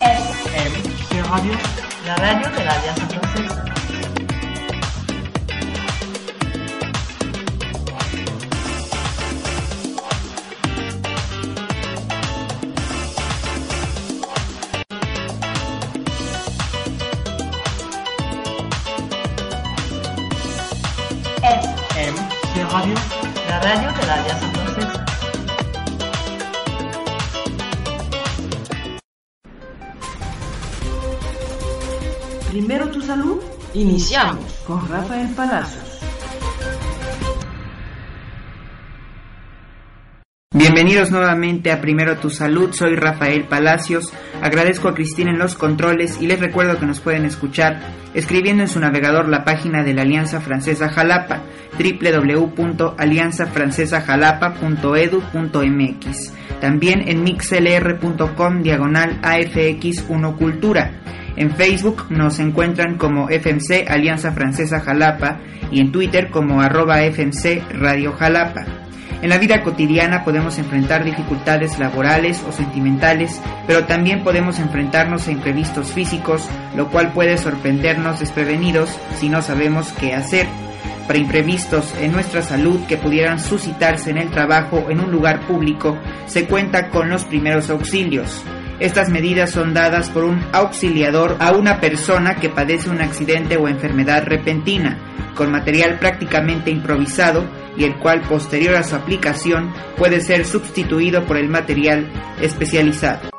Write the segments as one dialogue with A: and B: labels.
A: FM Radio, la radio de la Alianza Francesa. Primero tu salud. Iniciamos con Rafael Palacios.
B: Bienvenidos nuevamente a Primero Tu Salud, soy Rafael Palacios, agradezco a Cristina en los controles y les recuerdo que nos pueden escuchar escribiendo en su navegador la página de la Alianza Francesa Jalapa, www.alianzafrancesajalapa.edu.mx, también en mixlr.com diagonal AFX1 Cultura. En Facebook nos encuentran como FMC Alianza Francesa Jalapa y en Twitter como arroba FMC Radio Jalapa. En la vida cotidiana podemos enfrentar dificultades laborales o sentimentales, pero también podemos enfrentarnos a imprevistos físicos, lo cual puede sorprendernos desprevenidos si no sabemos qué hacer. Para imprevistos en nuestra salud que pudieran suscitarse en el trabajo en un lugar público, se cuenta con los primeros auxilios. Estas medidas son dadas por un auxiliador a una persona que padece un accidente o enfermedad repentina, con material prácticamente improvisado y el cual posterior a su aplicación puede ser sustituido por el material especializado.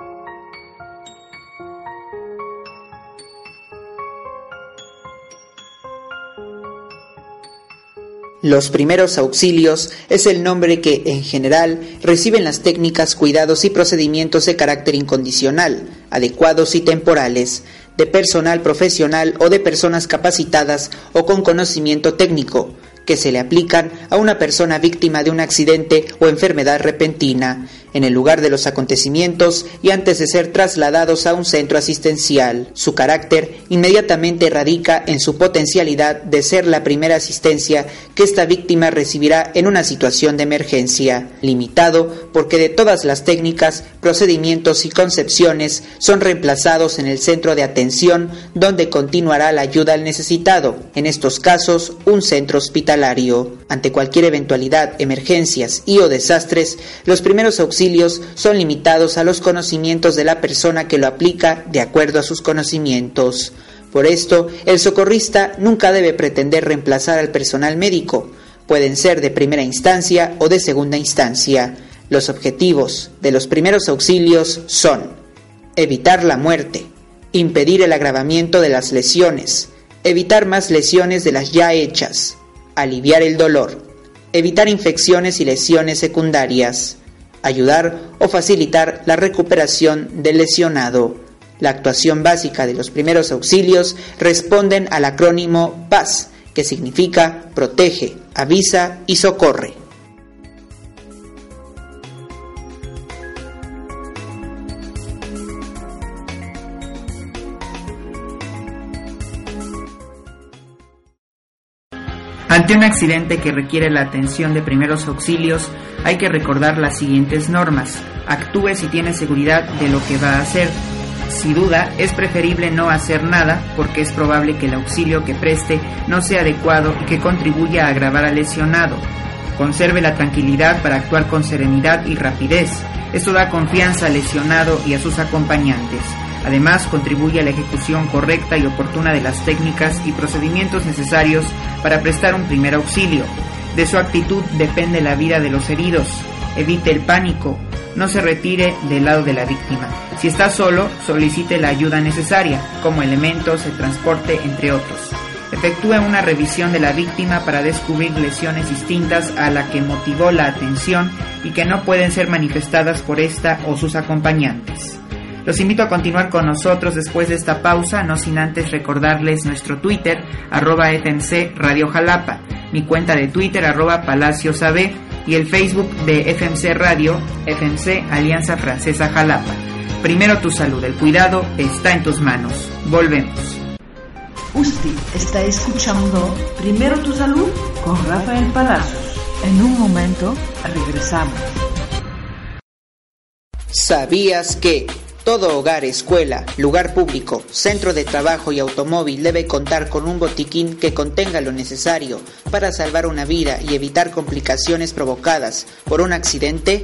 B: Los primeros auxilios es el nombre que, en general, reciben las técnicas, cuidados y procedimientos de carácter incondicional, adecuados y temporales, de personal profesional o de personas capacitadas o con conocimiento técnico, que se le aplican a una persona víctima de un accidente o enfermedad repentina, en el lugar de los acontecimientos y antes de ser trasladados a un centro asistencial. Su carácter inmediatamente radica en su potencialidad de ser la primera asistencia que esta víctima recibirá en una situación de emergencia, limitado porque de todas las técnicas, procedimientos y concepciones son reemplazados en el centro de atención donde continuará la ayuda al necesitado, en estos casos un centro hospitalario. Ante cualquier eventualidad, emergencias y o desastres, los primeros auxilios son limitados a los conocimientos de la persona que lo aplica de acuerdo a sus conocimientos. Por esto, el socorrista nunca debe pretender reemplazar al personal médico. Pueden ser de primera instancia o de segunda instancia. Los objetivos de los primeros auxilios son evitar la muerte, impedir el agravamiento de las lesiones, evitar más lesiones de las ya hechas, aliviar el dolor, evitar infecciones y lesiones secundarias, ayudar o facilitar la recuperación del lesionado. La actuación básica de los primeros auxilios responden al acrónimo PAS, que significa protege, avisa y socorre. Ante un accidente que requiere la atención de primeros auxilios, hay que recordar las siguientes normas. Actúe si tiene seguridad de lo que va a hacer. Si duda, es preferible no hacer nada porque es probable que el auxilio que preste no sea adecuado y que contribuya a agravar al lesionado. Conserve la tranquilidad para actuar con serenidad y rapidez. Esto da confianza al lesionado y a sus acompañantes. Además, contribuye a la ejecución correcta y oportuna de las técnicas y procedimientos necesarios para prestar un primer auxilio. De su actitud depende la vida de los heridos. Evite el pánico. No se retire del lado de la víctima. Si está solo, solicite la ayuda necesaria, como elementos de transporte, entre otros. Efectúe una revisión de la víctima para descubrir lesiones distintas a la que motivó la atención y que no pueden ser manifestadas por esta o sus acompañantes. Los invito a continuar con nosotros después de esta pausa, no sin antes recordarles nuestro Twitter, arroba FMC Radio Jalapa, mi cuenta de Twitter, arroba Palacios AB, y el Facebook de FMC Radio, FMC Alianza Francesa Jalapa. Primero tu salud, el cuidado está en tus manos. Volvemos.
A: Usted está escuchando Primero tu salud con Rafael Palacios. En un momento regresamos.
B: ¿Sabías que todo hogar, escuela, lugar público, centro de trabajo y automóvil debe contar con un botiquín que contenga lo necesario para salvar una vida y evitar complicaciones provocadas por un accidente?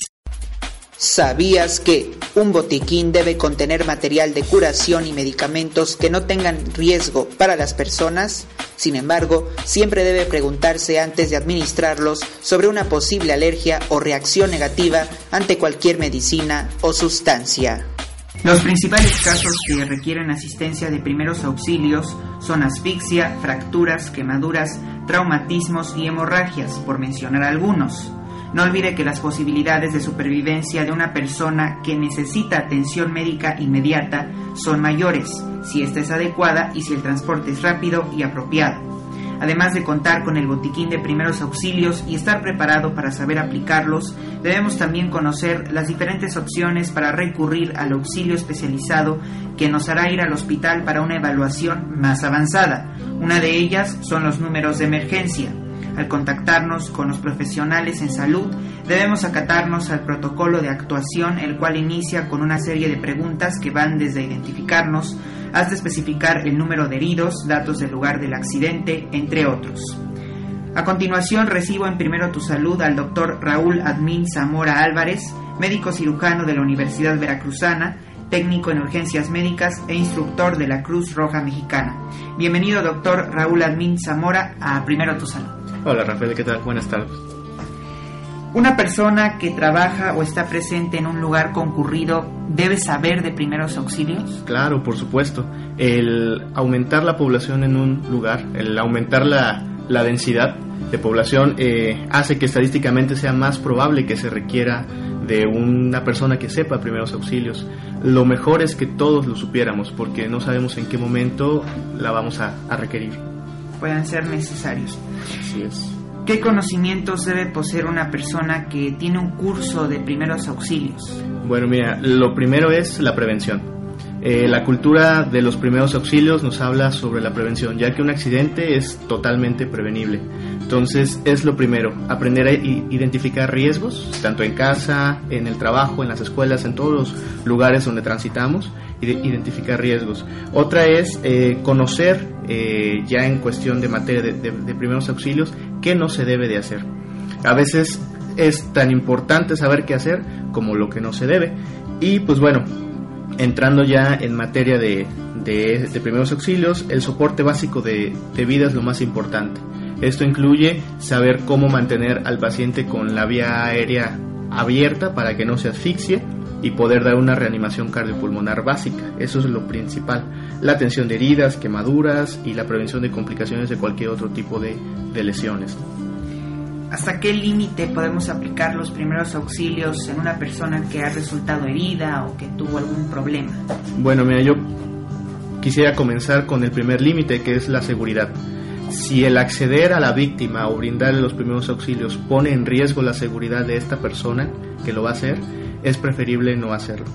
B: ¿Sabías que un botiquín debe contener material de curación y medicamentos que no tengan riesgo para las personas? Sin embargo, siempre debe preguntarse antes de administrarlos sobre una posible alergia o reacción negativa ante cualquier medicina o sustancia. Los principales casos que requieren asistencia de primeros auxilios son asfixia, fracturas, quemaduras, traumatismos y hemorragias, por mencionar algunos. No olvide que las posibilidades de supervivencia de una persona que necesita atención médica inmediata son mayores, si ésta es adecuada y si el transporte es rápido y apropiado. Además de contar con el botiquín de primeros auxilios y estar preparado para saber aplicarlos, debemos también conocer las diferentes opciones para recurrir al auxilio especializado que nos hará ir al hospital para una evaluación más avanzada. Una de ellas son los números de emergencia. Al contactarnos con los profesionales en salud, debemos acatarnos al protocolo de actuación, el cual inicia con una serie de preguntas que van desde identificarnos hasta especificar el número de heridos, datos del lugar del accidente, entre otros. A continuación recibo en Primero Tu Salud al doctor Raúl Admin Zamora Álvarez, médico cirujano de la Universidad Veracruzana, técnico en urgencias médicas e instructor de la Cruz Roja Mexicana. Bienvenido doctor Raúl Admin Zamora a Primero Tu Salud.
C: Hola Rafael, ¿qué tal? Buenas tardes.
B: Una persona que trabaja o está presente en un lugar concurrido debe saber de primeros auxilios.
C: Claro, por supuesto. El aumentar la población en un lugar, el aumentar la, la densidad de población eh, hace que estadísticamente sea más probable que se requiera de una persona que sepa primeros auxilios. Lo mejor es que todos lo supiéramos porque no sabemos en qué momento la vamos a, a requerir.
B: Puedan ser necesarios.
C: Así es.
B: ¿Qué conocimientos debe poseer una persona que tiene un curso de primeros auxilios?
C: Bueno, mira, lo primero es la prevención. Eh, la cultura de los primeros auxilios nos habla sobre la prevención, ya que un accidente es totalmente prevenible. Entonces es lo primero, aprender a identificar riesgos, tanto en casa, en el trabajo, en las escuelas, en todos los lugares donde transitamos, identificar riesgos. Otra es eh, conocer, eh, ya en cuestión de materia de, primeros auxilios, qué no se debe de hacer. A veces es tan importante saber qué hacer como lo que no se debe. Y pues bueno, entrando ya en materia de, de, primeros auxilios, el soporte básico de, de, vida es lo más importante. Esto incluye saber cómo mantener al paciente con la vía aérea abierta para que no se asfixie y poder dar una reanimación cardiopulmonar básica. Eso es lo principal. La atención de heridas, quemaduras y la prevención de complicaciones de cualquier otro tipo de, de lesiones.
B: ¿Hasta qué límite podemos aplicar los primeros auxilios en una persona que ha resultado herida o que tuvo algún problema?
C: Bueno, mira, yo quisiera comenzar con el primer límite, que es la seguridad. Si el acceder a la víctima o brindarle los primeros auxilios pone en riesgo la seguridad de esta persona que lo va a hacer, es preferible no hacerlo.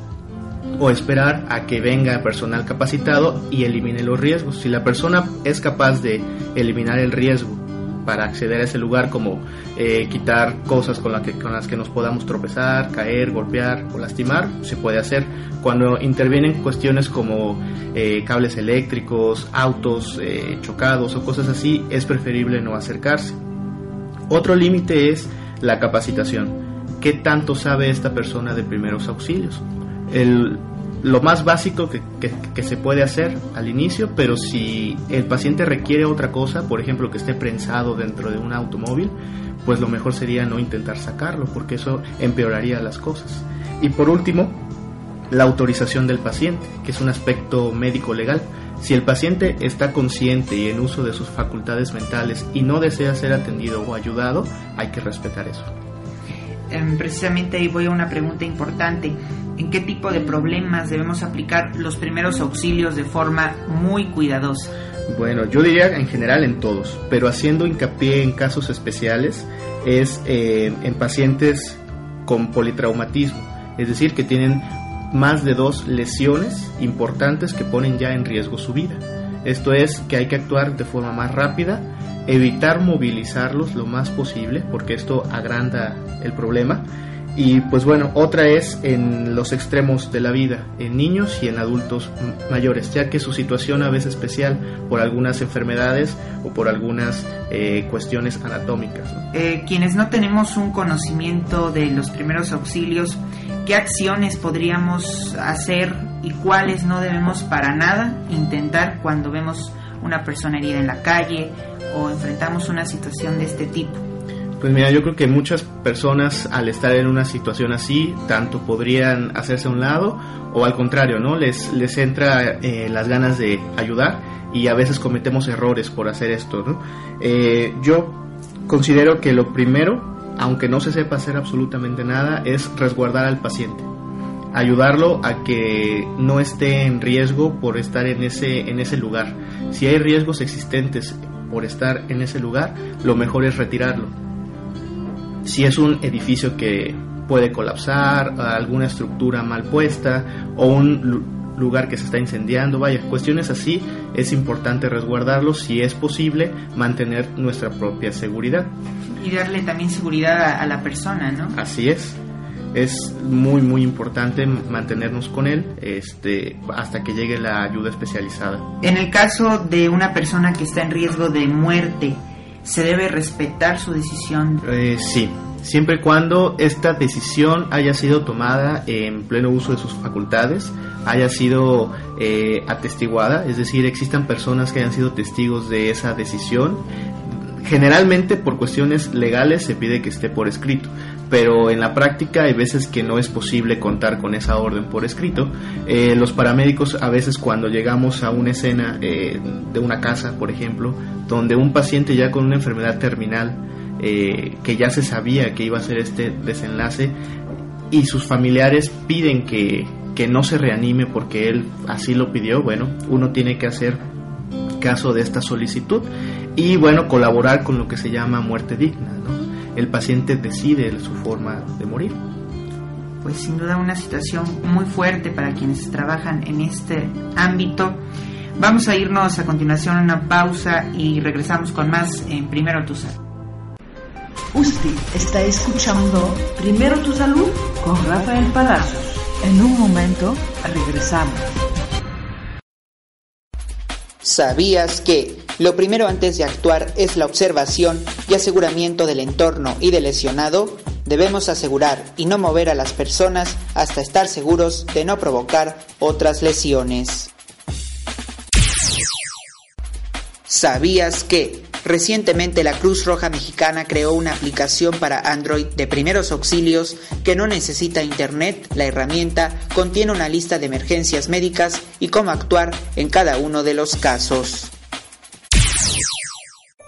C: O esperar a que venga personal capacitado y elimine los riesgos. Si la persona es capaz de eliminar el riesgo para acceder a ese lugar, como eh, quitar cosas con, la que, con las que nos podamos tropezar, caer, golpear o lastimar, se puede hacer. Cuando intervienen cuestiones como eh, cables eléctricos, autos eh, chocados o cosas así, es preferible no acercarse. Otro límite es la capacitación. ¿Qué tanto sabe esta persona de primeros auxilios? El, lo más básico que, que, se puede hacer al inicio, pero si el paciente requiere otra cosa, por ejemplo que esté prensado dentro de un automóvil, pues lo mejor sería no intentar sacarlo, porque eso empeoraría las cosas. Y por último, la autorización del paciente, que es un aspecto médico legal. Si el paciente está consciente y en uso de sus facultades mentales y no desea ser atendido o ayudado, hay que respetar eso.
B: Em, precisamente ahí voy a una pregunta importante en qué tipo de problemas debemos aplicar los primeros auxilios de forma muy cuidadosa.
C: Bueno, yo diría en general en todos, pero haciendo hincapié en casos especiales es eh, en pacientes con politraumatismo, es decir, que tienen más de dos lesiones importantes que ponen ya en riesgo su vida. Esto es que hay que actuar de forma más rápida, evitar movilizarlos lo más posible, porque esto agranda el problema, y pues bueno, otra es en los extremos de la vida, en niños y en adultos mayores, ya que su situación a veces especial por algunas enfermedades o por algunas eh, cuestiones anatómicas.
B: Eh, quienes no tenemos un conocimiento de los primeros auxilios, ¿qué acciones podríamos hacer y cuáles no debemos para nada intentar cuando vemos una persona herida en la calle o enfrentamos una situación de este tipo?
C: Pues mira, yo creo que muchas personas al estar en una situación así, tanto podrían hacerse a un lado o al contrario, ¿no? Les, les entra eh, las ganas de ayudar y a veces cometemos errores por hacer esto, ¿no? Eh, yo considero que lo primero, aunque no se sepa hacer absolutamente nada, es resguardar al paciente. Ayudarlo a que no esté en riesgo por estar en ese, en ese lugar. Si hay riesgos existentes por estar en ese lugar, lo mejor es retirarlo si es un edificio que puede colapsar, alguna estructura mal puesta o un lugar que se está incendiando, vaya, cuestiones así, es importante resguardarlos si es posible mantener nuestra propia seguridad.
B: Y darle también seguridad a, la persona, ¿no?
C: Así es. Es muy muy importante mantenernos con él este, hasta que llegue la ayuda especializada.
B: En el caso de una persona que está en riesgo de muerte, se debe respetar su decisión.
C: Eh, sí, siempre y cuando esta decisión haya sido tomada en pleno uso de sus facultades, haya sido eh, atestiguada, es decir, existan personas que hayan sido testigos de esa decisión. Generalmente por cuestiones legales se pide que esté por escrito, pero en la práctica hay veces que no es posible contar con esa orden por escrito. Eh, los paramédicos a veces cuando llegamos a una escena eh, de una casa, por ejemplo, donde un paciente ya con una enfermedad terminal, eh, que ya se sabía que iba a ser este desenlace, y sus familiares piden que, que no se reanime porque él así lo pidió, bueno, uno tiene que hacer caso de esta solicitud y bueno, colaborar con lo que se llama muerte digna, ¿no? El paciente decide su forma de morir.
B: Pues sin duda una situación muy fuerte para quienes trabajan en este ámbito. Vamos a irnos a continuación a una pausa y regresamos con más en Primero Tu Salud.
A: Usted está escuchando Primero Tu Salud con Rafael Palacios. En un momento regresamos.
B: ¿Sabías que lo primero antes de actuar es la observación y aseguramiento del entorno y del lesionado? Debemos asegurar y no mover a las personas hasta estar seguros de no provocar otras lesiones. ¿Sabías que Recientemente la Cruz Roja Mexicana creó una aplicación para Android de primeros auxilios que no necesita internet. La herramienta contiene una lista de emergencias médicas y cómo actuar en cada uno de los casos.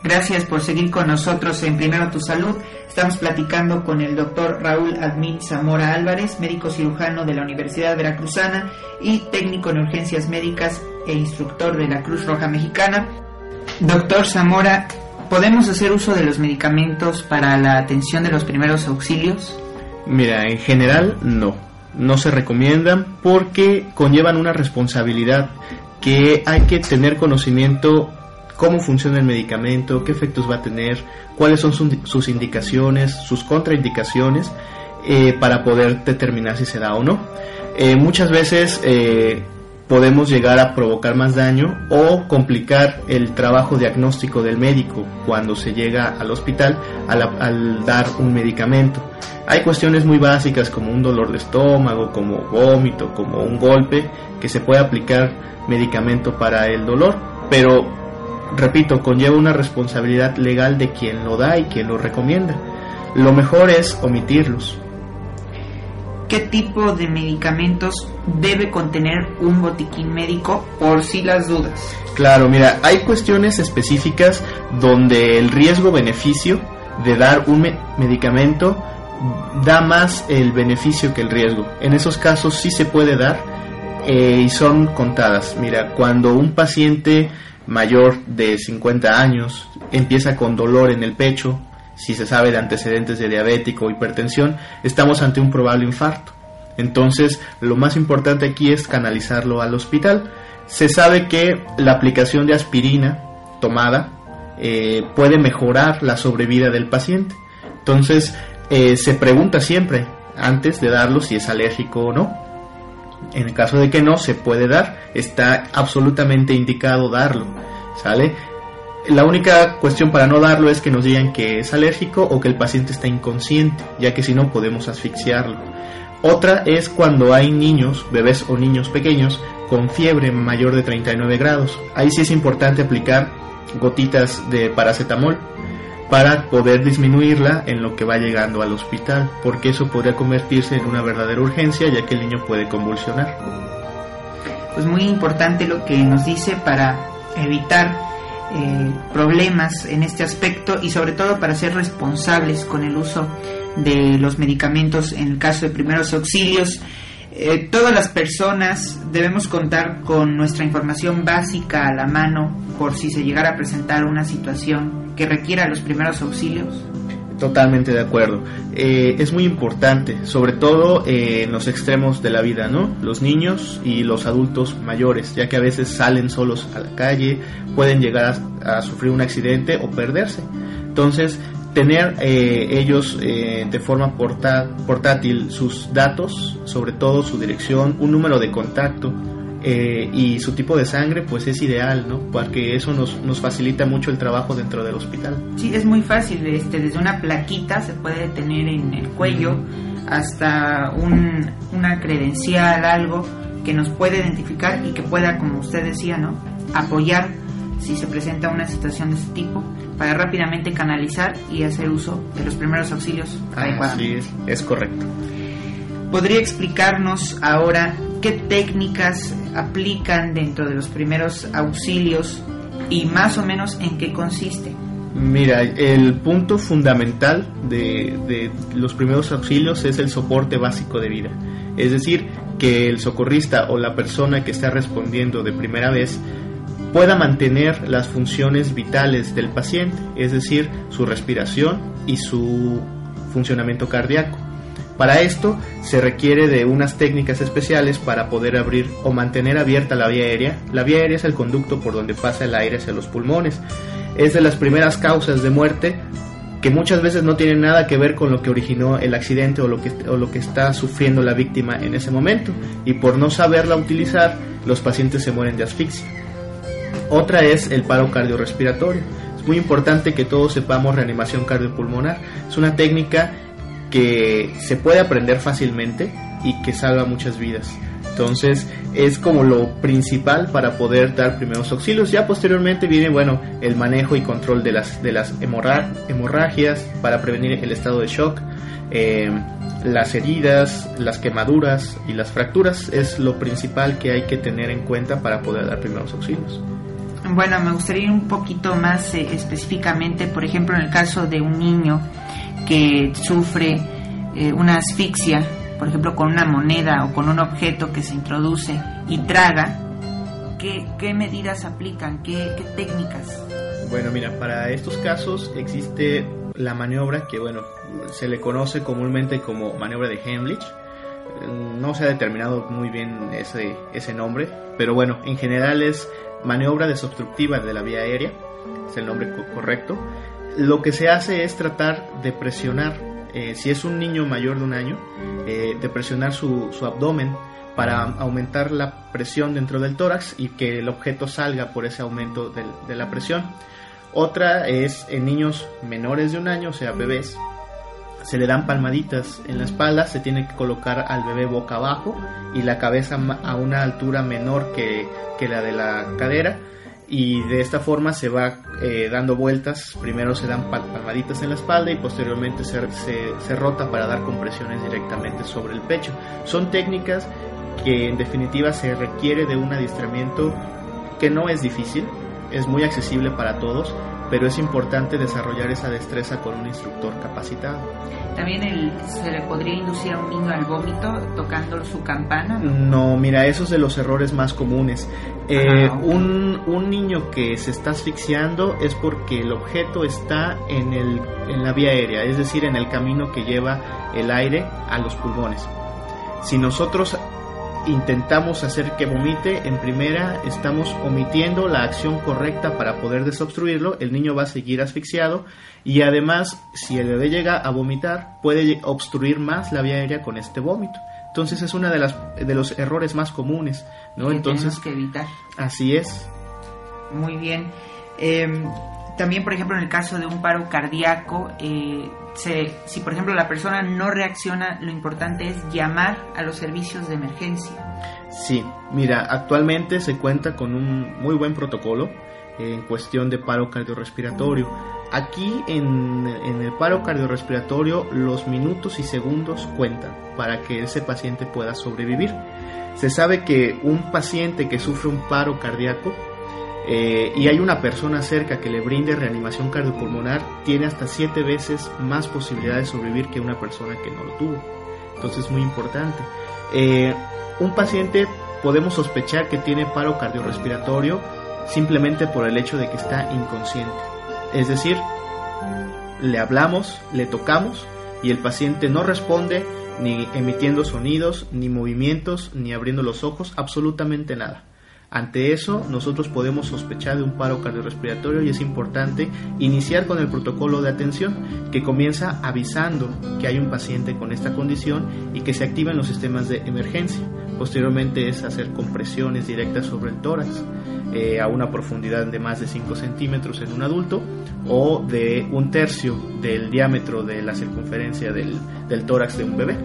B: Gracias por seguir con nosotros en Primero Tu Salud. Estamos platicando con el doctor Raúl Admin Zamora Álvarez, médico cirujano de la Universidad Veracruzana y técnico en urgencias médicas e instructor de la Cruz Roja Mexicana. Doctor Zamora, ¿podemos hacer uso de los medicamentos para la atención de los primeros auxilios?
C: Mira, en general no. No se recomiendan porque conllevan una responsabilidad que hay que tener conocimiento cómo funciona el medicamento, qué efectos va a tener, cuáles son sus indicaciones, sus contraindicaciones, eh, para poder determinar si se da o no. Eh, muchas veces eh, podemos llegar a provocar más daño o complicar el trabajo diagnóstico del médico cuando se llega al hospital al, dar un medicamento. Hay cuestiones muy básicas como un dolor de estómago, como vómito, como un golpe, que se puede aplicar medicamento para el dolor, pero repito, conlleva una responsabilidad legal de quien lo da y quien lo recomienda. Lo mejor es omitirlos,
B: qué tipo de medicamentos debe contener un botiquín médico por si las dudas.
C: Claro, mira, hay cuestiones específicas donde el riesgo-beneficio de dar un me medicamento da más el beneficio que el riesgo. En esos casos sí se puede dar eh, y son contadas. Mira, cuando un paciente mayor de 50 años empieza con dolor en el pecho, si se sabe de antecedentes de diabético o hipertensión, estamos ante un probable infarto. Entonces, lo más importante aquí es canalizarlo al hospital. Se sabe que la aplicación de aspirina tomada eh, puede mejorar la sobrevida del paciente. Entonces, eh, se pregunta siempre antes de darlo si es alérgico o no. En el caso de que no, se puede dar. Está absolutamente indicado darlo. ¿Sale? La única cuestión para no darlo es que nos digan que es alérgico o que el paciente está inconsciente, ya que si no podemos asfixiarlo. Otra es cuando hay niños, bebés o niños pequeños, con fiebre mayor de 39 grados. Ahí sí es importante aplicar gotitas de paracetamol para poder disminuirla en lo que va llegando al hospital, porque eso podría convertirse en una verdadera urgencia ya que el niño puede convulsionar.
B: Pues muy importante lo que nos dice para evitar eh, problemas en este aspecto y sobre todo para ser responsables con el uso de los medicamentos en el caso de primeros auxilios. Eh, todas las personas debemos contar con nuestra información básica a la mano por si se llegara a presentar una situación que requiera los primeros auxilios.
C: Totalmente de acuerdo. Eh, es muy importante, sobre todo eh, en los extremos de la vida, ¿no? Los niños y los adultos mayores, ya que a veces salen solos a la calle, pueden llegar a, sufrir un accidente o perderse. Entonces, tener eh, ellos de forma portátil sus datos, sobre todo su dirección, un número de contacto, eh, y su tipo de sangre pues es ideal, ¿no? Porque eso nos, nos facilita mucho el trabajo dentro del hospital.
B: Sí, es muy fácil, este, desde una plaquita se puede tener en el cuello hasta un, una credencial, algo que nos puede identificar y que pueda, como usted decía, ¿no? Apoyar si se presenta una situación de este tipo para rápidamente canalizar y hacer uso de los primeros auxilios adecuadamente.
C: Sí, es correcto.
B: ¿Podría explicarnos ahora qué técnicas aplican dentro de los primeros auxilios y más o menos en qué consiste?
C: Mira, el punto fundamental de, los primeros auxilios es el soporte básico de vida. Es decir, que el socorrista o la persona que está respondiendo de primera vez pueda mantener las funciones vitales del paciente, es decir, su respiración y su funcionamiento cardíaco. Para esto se requiere de unas técnicas especiales para poder abrir o mantener abierta la vía aérea. La vía aérea es el conducto por donde pasa el aire hacia los pulmones. Es de las primeras causas de muerte que muchas veces no tienen nada que ver con lo que originó el accidente o lo que, está sufriendo la víctima en ese momento. Y por no saberla utilizar, los pacientes se mueren de asfixia. Otra es el paro cardiorrespiratorio. Es muy importante que todos sepamos reanimación cardiopulmonar. Es una técnica que se puede aprender fácilmente y que salva muchas vidas. Entonces es como lo principal para poder dar primeros auxilios. Ya posteriormente viene bueno el manejo y control de las de las hemorragias para prevenir el estado de shock, eh, las heridas, las quemaduras y las fracturas es lo principal que hay que tener en cuenta para poder dar primeros auxilios.
B: Bueno, me gustaría ir un poquito más eh, específicamente, por ejemplo, en el caso de un niño que sufre eh, una asfixia, por ejemplo, con una moneda o con un objeto que se introduce y traga, ¿qué, medidas aplican? ¿Qué, técnicas?
C: Bueno, mira, para estos casos existe la maniobra que, bueno, se le conoce comúnmente como maniobra de Heimlich. No se ha determinado muy bien ese, ese nombre, pero bueno, en general es maniobra desobstructiva de la vía aérea, es el nombre correcto lo que se hace es tratar de presionar, eh, si es un niño mayor de un año, eh, de presionar su, su, abdomen para aumentar la presión dentro del tórax y que el objeto salga por ese aumento de la presión. Otra es en niños menores de un año, o sea, bebés, se le dan palmaditas en la espalda, se tiene que colocar al bebé boca abajo y la cabeza a una altura menor que, la de la cadera y de esta forma se va eh, dando vueltas, primero se dan palmaditas en la espalda y posteriormente se, se, rota para dar compresiones directamente sobre el pecho. Son técnicas que en definitiva se requiere de un adiestramiento que no es difícil, es muy accesible para todos, pero es importante desarrollar esa destreza con un instructor capacitado.
D: ¿También se le podría inducir a un niño al vómito tocando su campana?
C: No, mira, eso es de los errores más comunes. Eh, un, un, niño que se está asfixiando es porque el objeto está en, el, en la vía aérea, es decir, en el camino que lleva el aire a los pulmones. Si nosotros intentamos hacer que vomite, en primera estamos omitiendo la acción correcta para poder desobstruirlo, el niño va a seguir asfixiado y además si el bebé llega a vomitar puede obstruir más la vía aérea con este vómito. Entonces es uno de, las, de los errores más comunes, ¿no? Entonces
D: que evitar.
C: Así es.
D: Muy bien. Em, también, por ejemplo, en el caso de un paro cardíaco, eh, si por ejemplo la persona no reacciona, lo importante es llamar a los servicios de emergencia.
C: Sí, mira, actualmente se cuenta con un muy buen protocolo en cuestión de paro cardiorrespiratorio. Aquí en, en, el paro cardiorrespiratorio los minutos y segundos cuentan para que ese paciente pueda sobrevivir. Se sabe que un paciente que sufre un paro cardíaco eh, y hay una persona cerca que le brinde reanimación cardiopulmonar, tiene hasta siete veces más posibilidades de sobrevivir que una persona que no lo tuvo. Entonces es muy importante. Eh, un paciente podemos sospechar que tiene paro cardiorrespiratorio simplemente por el hecho de que está inconsciente. Es decir, le hablamos, le tocamos y el paciente no responde ni emitiendo sonidos, ni movimientos, ni abriendo los ojos, absolutamente nada. Ante eso, nosotros podemos sospechar de un paro cardiorrespiratorio y es importante iniciar con el protocolo de atención que comienza avisando que hay un paciente con esta condición y que se activan los sistemas de emergencia. Posteriormente es hacer compresiones directas sobre el tórax eh, a una profundidad de más de 5 centímetros en un adulto o de un tercio del diámetro de la circunferencia del, del tórax de un bebé.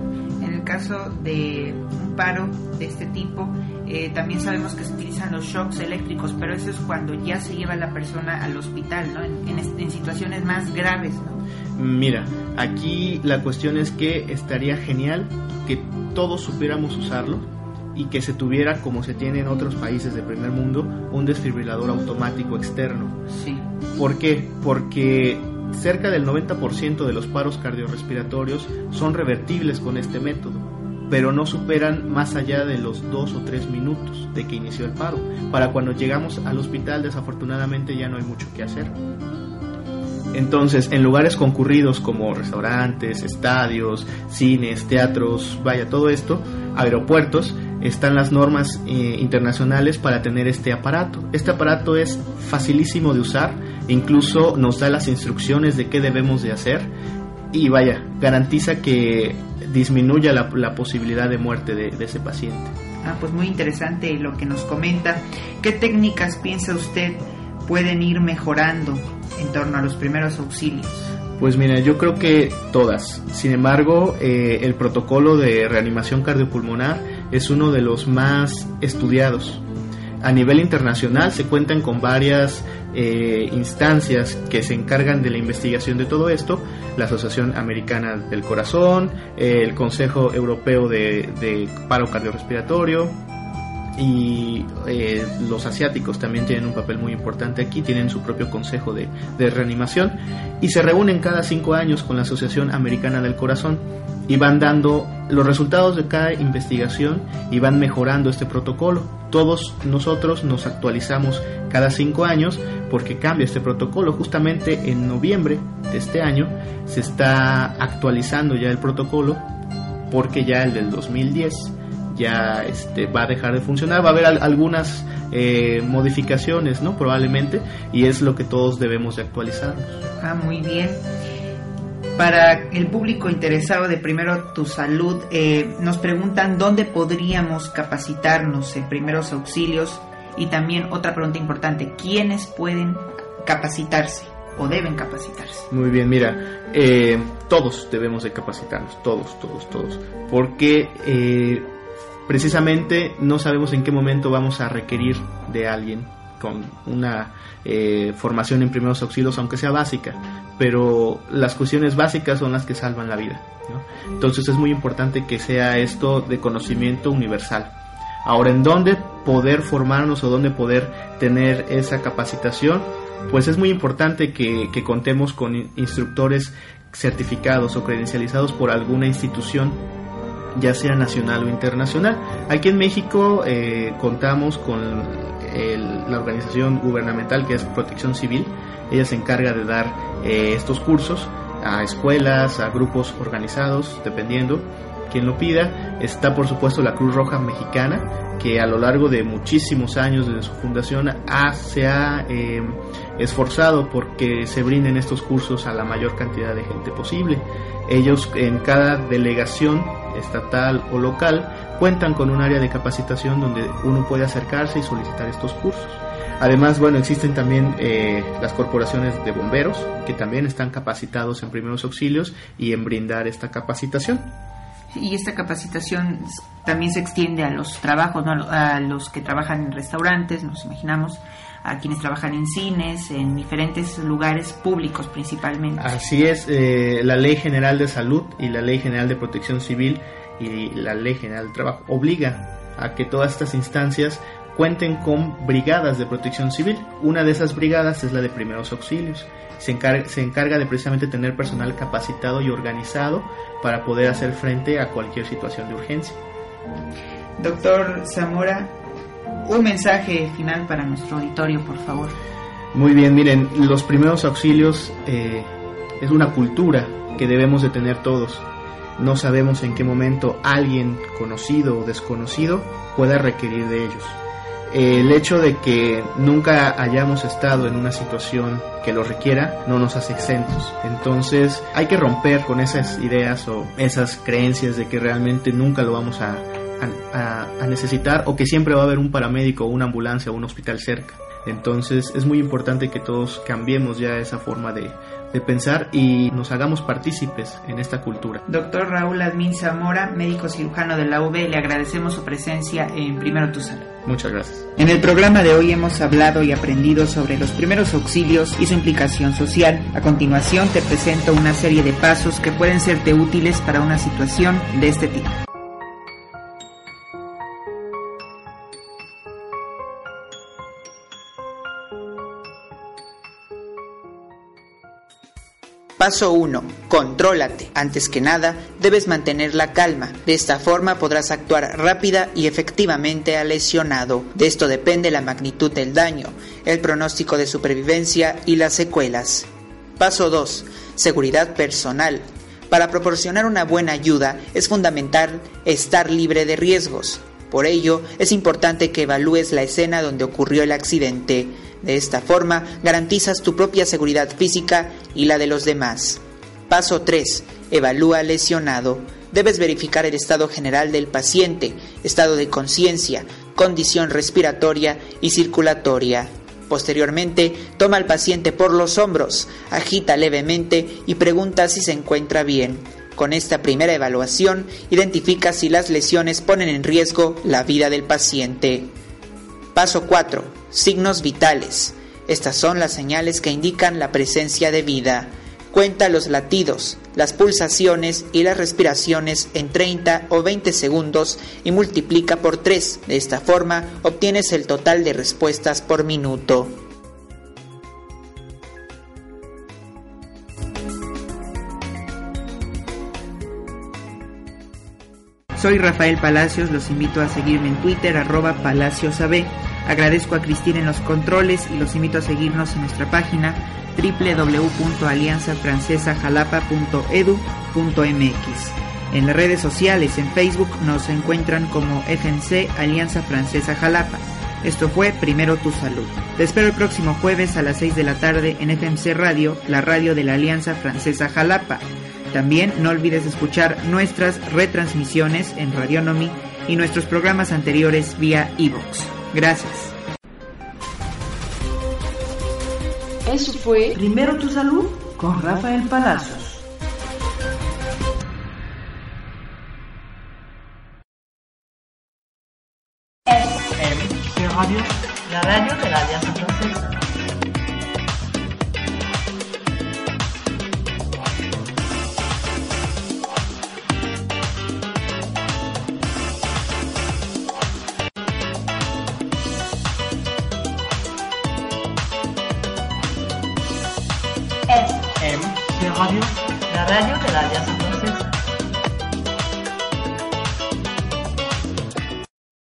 D: En el caso de un paro de este tipo, eh, también sabemos que se utilizan los shocks eléctricos, pero eso es cuando ya se lleva la persona al hospital, ¿no? En, situaciones más graves, ¿no?
C: Mira, aquí la cuestión es que estaría genial que todos supiéramos usarlo y que se tuviera, como se tiene en otros países del primer mundo, un desfibrilador automático externo.
D: Sí.
C: ¿Por qué? Porque cerca del 90% de los paros cardiorrespiratorios son revertibles con este método pero no superan más allá de los dos o tres minutos de que inició el paro. Para cuando llegamos al hospital, desafortunadamente ya no hay mucho que hacer. Entonces, en lugares concurridos como restaurantes, estadios, cines, teatros, vaya, todo esto, aeropuertos, están las normas eh, internacionales para tener este aparato. Este aparato es facilísimo de usar, incluso nos da las instrucciones de qué debemos de hacer y vaya, garantiza que disminuya la, posibilidad de muerte de, ese paciente.
D: Ah, pues muy interesante lo que nos comenta. ¿Qué técnicas piensa usted pueden ir mejorando en torno a los primeros auxilios?
C: Pues mira, yo creo que todas. Sin embargo, eh, el protocolo de reanimación cardiopulmonar es uno de los más estudiados. A nivel internacional se cuentan con varias eh, instancias que se encargan de la investigación de todo esto, la Asociación Americana del Corazón, el Consejo Europeo de, Paro Cardiorrespiratorio, y eh, los asiáticos también tienen un papel muy importante aquí, tienen su propio consejo de, de, reanimación y se reúnen cada cinco años con la Asociación Americana del Corazón y van dando los resultados de cada investigación y van mejorando este protocolo. Todos nosotros nos actualizamos cada cinco años porque cambia este protocolo. Justamente en noviembre de este año se está actualizando ya el protocolo porque ya el del 2010 ya este, va a dejar de funcionar. Va a haber algunas eh, modificaciones, ¿no? Probablemente, y es lo que todos debemos de actualizarnos.
D: Ah, muy bien.
B: Para el público interesado de Primero Tu Salud, eh, nos preguntan dónde podríamos capacitarnos en primeros auxilios y también otra pregunta importante, ¿quiénes pueden capacitarse o deben capacitarse?
C: Muy bien, mira, eh, todos debemos de capacitarnos, todos, todos, todos, porque eh, precisamente no sabemos en qué momento vamos a requerir de alguien con una eh, formación en primeros auxilios, aunque sea básica, pero las cuestiones básicas son las que salvan la vida. Entonces es muy importante que sea esto de conocimiento universal. Ahora, ¿en dónde poder formarnos o dónde poder tener esa capacitación? Pues es muy importante que, contemos con instructores certificados o credencializados por alguna institución ya sea nacional o internacional. Aquí en México eh, contamos con la organización gubernamental que es Protección Civil. Ella se encarga de dar eh, estos cursos a escuelas, a grupos organizados, dependiendo quien lo pida. Está por supuesto la Cruz Roja Mexicana, que a lo largo de muchísimos años desde su fundación se ha em, esforzado porque se brinden estos cursos a la mayor cantidad de gente posible. Ellos en cada delegación estatal o local cuentan con un área de capacitación donde uno puede acercarse y solicitar estos cursos. Además, bueno, existen también eh, las corporaciones de bomberos que también están capacitados en primeros auxilios y en brindar esta capacitación.
B: Y esta capacitación también se extiende a los trabajos, a los que trabajan en restaurantes, nos imaginamos, a quienes trabajan en cines, en diferentes lugares públicos principalmente.
C: Así es, eh, la Ley General de Salud y la Ley General de Protección Civil y la Ley General del Trabajo obliga a que todas estas instancias cuenten con brigadas de protección civil. Una de esas brigadas es la de primeros auxilios. Se encarga, se encarga de precisamente tener personal capacitado y organizado para poder hacer frente a cualquier situación de urgencia.
B: Doctor Zamora, un mensaje final para nuestro auditorio, por favor.
C: Muy bien, miren, los primeros auxilios eh, es una cultura que debemos de tener todos. No sabemos en qué momento alguien conocido o desconocido pueda requerir de ellos. El hecho de que nunca hayamos estado en una situación que lo requiera no nos hace exentos. Entonces hay que romper con esas ideas o esas creencias de que realmente nunca lo vamos a, a, necesitar o que siempre va a haber un paramédico o una ambulancia o un hospital cerca. Entonces es muy importante que todos cambiemos ya esa forma de, de pensar y nos hagamos partícipes en esta cultura.
B: Doctor Raúl Admin Zamora, médico cirujano de la UB, le agradecemos su presencia en Primero Tu Salud.
C: Muchas gracias.
B: En el programa de hoy hemos hablado y aprendido sobre los primeros auxilios y su implicación social. A continuación te presento una serie de pasos que pueden serte útiles para una situación de este tipo.
D: Paso 1. Contrólate. Antes que nada, debes mantener la calma. De esta forma podrás actuar rápida y efectivamente al lesionado. De esto depende la magnitud del daño, el pronóstico de supervivencia y las secuelas. Paso 2. Seguridad personal. Para proporcionar una buena ayuda es fundamental estar libre de riesgos. Por ello, es importante que evalúes la escena donde ocurrió el accidente. De esta forma, garantizas tu propia seguridad física y la de los demás. Paso 3. Evalúa al lesionado. Debes verificar el estado general del paciente, estado de conciencia, condición respiratoria y circulatoria. Posteriormente, toma al paciente por los hombros, agita levemente y pregunta si se encuentra bien. Con esta primera evaluación, identifica si las lesiones ponen en riesgo la vida del paciente. Paso 4 Signos vitales. Estas son las señales que indican la presencia de vida. Cuenta los latidos, las pulsaciones y las respiraciones en 30 o 20 segundos y multiplica por 3. De esta forma obtienes el total de respuestas por minuto.
B: Soy Rafael Palacios, los invito a seguirme en Twitter arroba palaciosab Agradezco a Cristina en los controles y los invito a seguirnos en nuestra página www.alianzafrancesajalapa.edu.mx. En las redes sociales, en Facebook, nos encuentran como FNC Alianza Francesa Jalapa. Esto fue Primero Tu Salud. Te espero el próximo jueves a las 6 de la tarde en FMC Radio, la radio de la Alianza Francesa Jalapa. También no olvides escuchar nuestras retransmisiones en Radionomy y nuestros programas anteriores vía iVoox. E Gracias.
A: Eso fue Primero tu salud con Rafael
E: Palazos. Radio